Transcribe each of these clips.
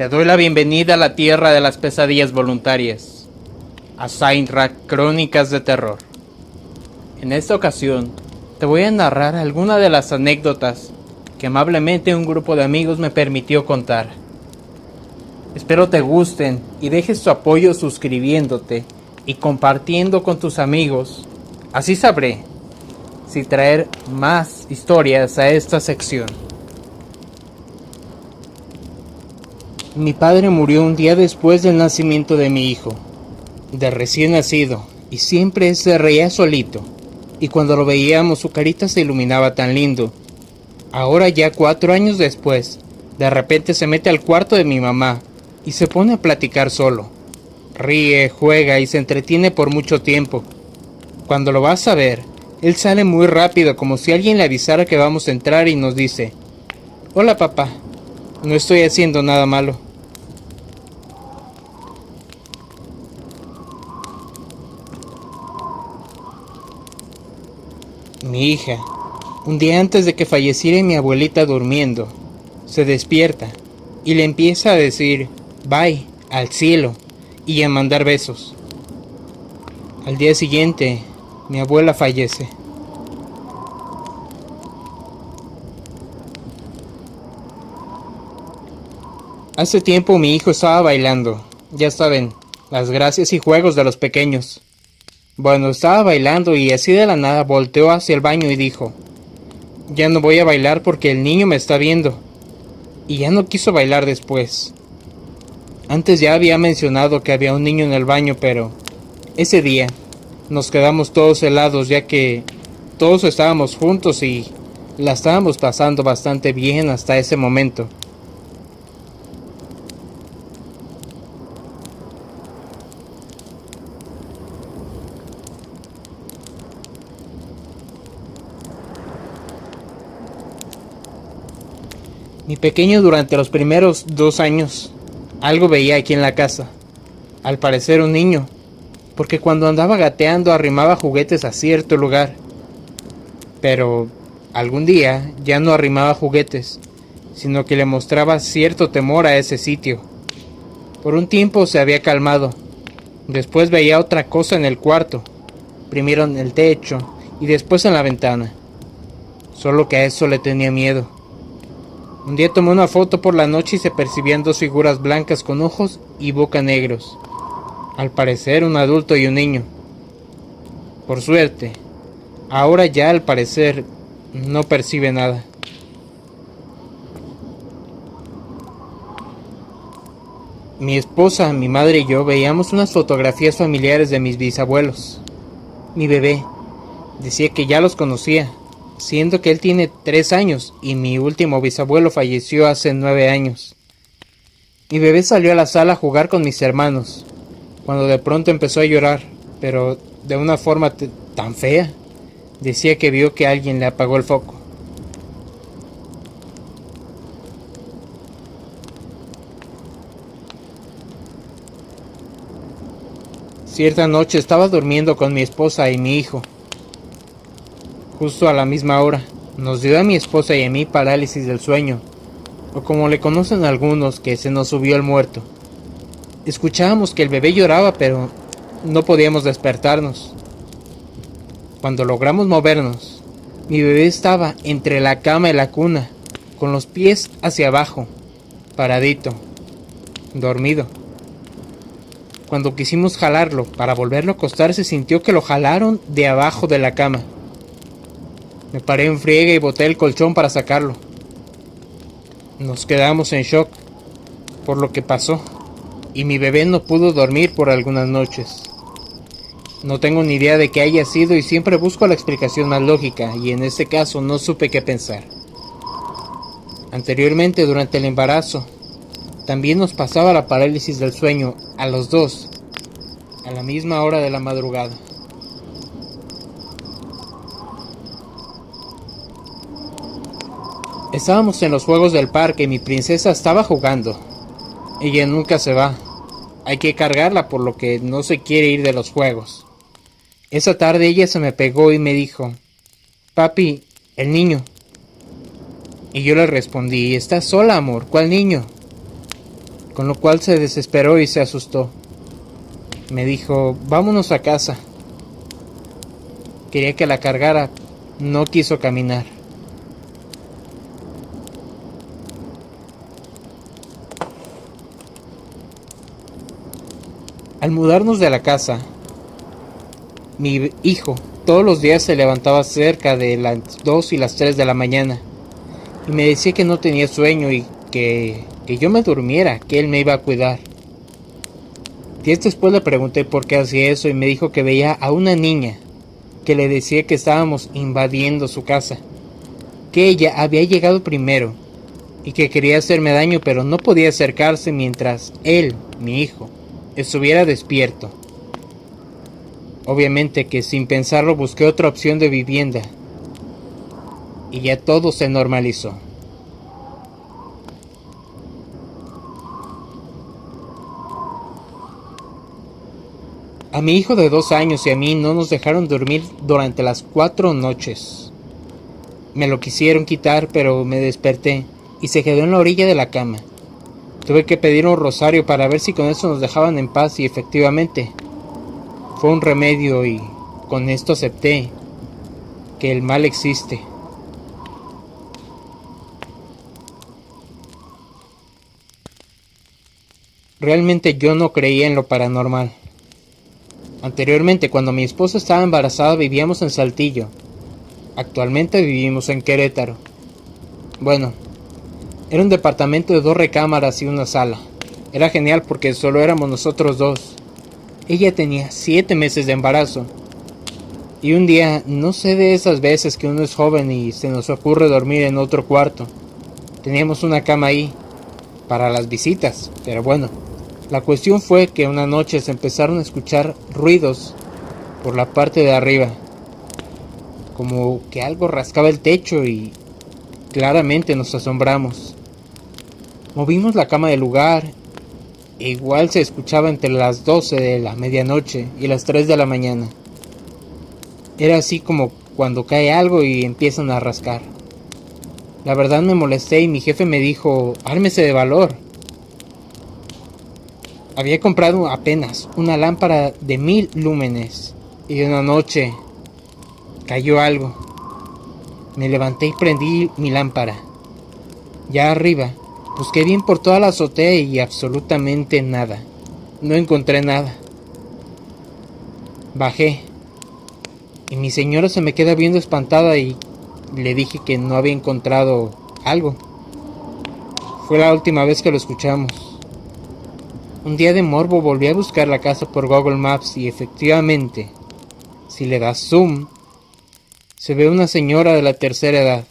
Te doy la bienvenida a la tierra de las pesadillas voluntarias, a Saintrack Crónicas de Terror. En esta ocasión, te voy a narrar algunas de las anécdotas que amablemente un grupo de amigos me permitió contar. Espero te gusten y dejes tu apoyo suscribiéndote y compartiendo con tus amigos. Así sabré si traer más historias a esta sección. Mi padre murió un día después del nacimiento de mi hijo, de recién nacido, y siempre se reía solito, y cuando lo veíamos su carita se iluminaba tan lindo. Ahora ya cuatro años después, de repente se mete al cuarto de mi mamá y se pone a platicar solo. Ríe, juega y se entretiene por mucho tiempo. Cuando lo vas a ver, él sale muy rápido como si alguien le avisara que vamos a entrar y nos dice, Hola papá, no estoy haciendo nada malo. Mi hija, un día antes de que falleciera mi abuelita durmiendo, se despierta y le empieza a decir, bye, al cielo, y a mandar besos. Al día siguiente, mi abuela fallece. Hace tiempo mi hijo estaba bailando, ya saben, las gracias y juegos de los pequeños. Bueno, estaba bailando y así de la nada volteó hacia el baño y dijo, ya no voy a bailar porque el niño me está viendo. Y ya no quiso bailar después. Antes ya había mencionado que había un niño en el baño, pero ese día nos quedamos todos helados ya que todos estábamos juntos y la estábamos pasando bastante bien hasta ese momento. Mi pequeño durante los primeros dos años algo veía aquí en la casa. Al parecer un niño, porque cuando andaba gateando arrimaba juguetes a cierto lugar. Pero algún día ya no arrimaba juguetes, sino que le mostraba cierto temor a ese sitio. Por un tiempo se había calmado. Después veía otra cosa en el cuarto, primero en el techo y después en la ventana. Solo que a eso le tenía miedo. Un día tomé una foto por la noche y se percibían dos figuras blancas con ojos y boca negros. Al parecer un adulto y un niño. Por suerte, ahora ya al parecer no percibe nada. Mi esposa, mi madre y yo veíamos unas fotografías familiares de mis bisabuelos. Mi bebé decía que ya los conocía, siendo que él tiene tres años y mi último bisabuelo falleció hace nueve años. Mi bebé salió a la sala a jugar con mis hermanos, cuando de pronto empezó a llorar, pero de una forma tan fea. Decía que vio que alguien le apagó el foco. Cierta noche estaba durmiendo con mi esposa y mi hijo justo a la misma hora. Nos dio a mi esposa y a mí parálisis del sueño, o como le conocen algunos, que se nos subió el muerto. Escuchábamos que el bebé lloraba, pero no podíamos despertarnos. Cuando logramos movernos, mi bebé estaba entre la cama y la cuna, con los pies hacia abajo, paradito, dormido. Cuando quisimos jalarlo para volverlo a acostar, se sintió que lo jalaron de abajo de la cama. Me paré en friega y boté el colchón para sacarlo. Nos quedamos en shock por lo que pasó y mi bebé no pudo dormir por algunas noches. No tengo ni idea de qué haya sido y siempre busco la explicación más lógica y en este caso no supe qué pensar. Anteriormente, durante el embarazo, también nos pasaba la parálisis del sueño a los dos, a la misma hora de la madrugada. Estábamos en los juegos del parque y mi princesa estaba jugando. Ella nunca se va. Hay que cargarla por lo que no se quiere ir de los juegos. Esa tarde ella se me pegó y me dijo, Papi, el niño. Y yo le respondí, ¿estás sola, amor? ¿Cuál niño? con lo cual se desesperó y se asustó. Me dijo, vámonos a casa. Quería que la cargara, no quiso caminar. Al mudarnos de la casa, mi hijo todos los días se levantaba cerca de las 2 y las 3 de la mañana y me decía que no tenía sueño y que, que yo me durmiera, que él me iba a cuidar. Días después le pregunté por qué hacía eso y me dijo que veía a una niña que le decía que estábamos invadiendo su casa, que ella había llegado primero y que quería hacerme daño pero no podía acercarse mientras él, mi hijo, estuviera despierto. Obviamente que sin pensarlo busqué otra opción de vivienda y ya todo se normalizó. A mi hijo de dos años y a mí no nos dejaron dormir durante las cuatro noches. Me lo quisieron quitar, pero me desperté y se quedó en la orilla de la cama. Tuve que pedir un rosario para ver si con eso nos dejaban en paz y efectivamente fue un remedio y con esto acepté que el mal existe. Realmente yo no creía en lo paranormal. Anteriormente, cuando mi esposa estaba embarazada, vivíamos en Saltillo. Actualmente vivimos en Querétaro. Bueno, era un departamento de dos recámaras y una sala. Era genial porque solo éramos nosotros dos. Ella tenía siete meses de embarazo. Y un día, no sé de esas veces que uno es joven y se nos ocurre dormir en otro cuarto. Teníamos una cama ahí, para las visitas, pero bueno. La cuestión fue que una noche se empezaron a escuchar ruidos por la parte de arriba. Como que algo rascaba el techo y claramente nos asombramos. Movimos la cama del lugar. Igual se escuchaba entre las 12 de la medianoche y las 3 de la mañana. Era así como cuando cae algo y empiezan a rascar. La verdad me molesté y mi jefe me dijo, ármese de valor. Había comprado apenas una lámpara de mil lúmenes y una noche cayó algo. Me levanté y prendí mi lámpara. Ya arriba Busqué bien por toda la azotea y absolutamente nada. No encontré nada. Bajé. Y mi señora se me queda viendo espantada y le dije que no había encontrado algo. Fue la última vez que lo escuchamos. Un día de morbo volví a buscar la casa por Google Maps y efectivamente, si le das zoom, se ve una señora de la tercera edad.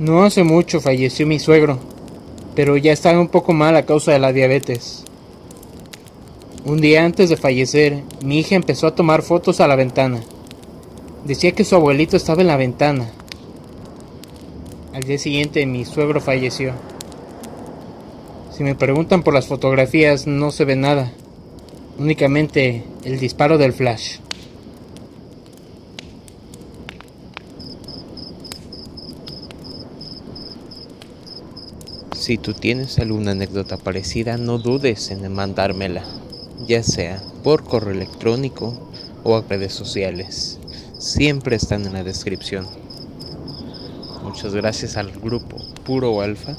No hace mucho falleció mi suegro, pero ya estaba un poco mal a causa de la diabetes. Un día antes de fallecer, mi hija empezó a tomar fotos a la ventana. Decía que su abuelito estaba en la ventana. Al día siguiente mi suegro falleció. Si me preguntan por las fotografías no se ve nada, únicamente el disparo del flash. Si tú tienes alguna anécdota parecida, no dudes en mandármela, ya sea por correo electrónico o a redes sociales. Siempre están en la descripción. Muchas gracias al grupo Puro Alfa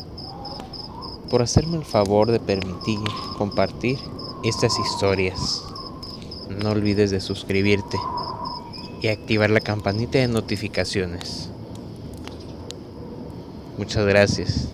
por hacerme el favor de permitir compartir estas historias. No olvides de suscribirte y activar la campanita de notificaciones. Muchas gracias.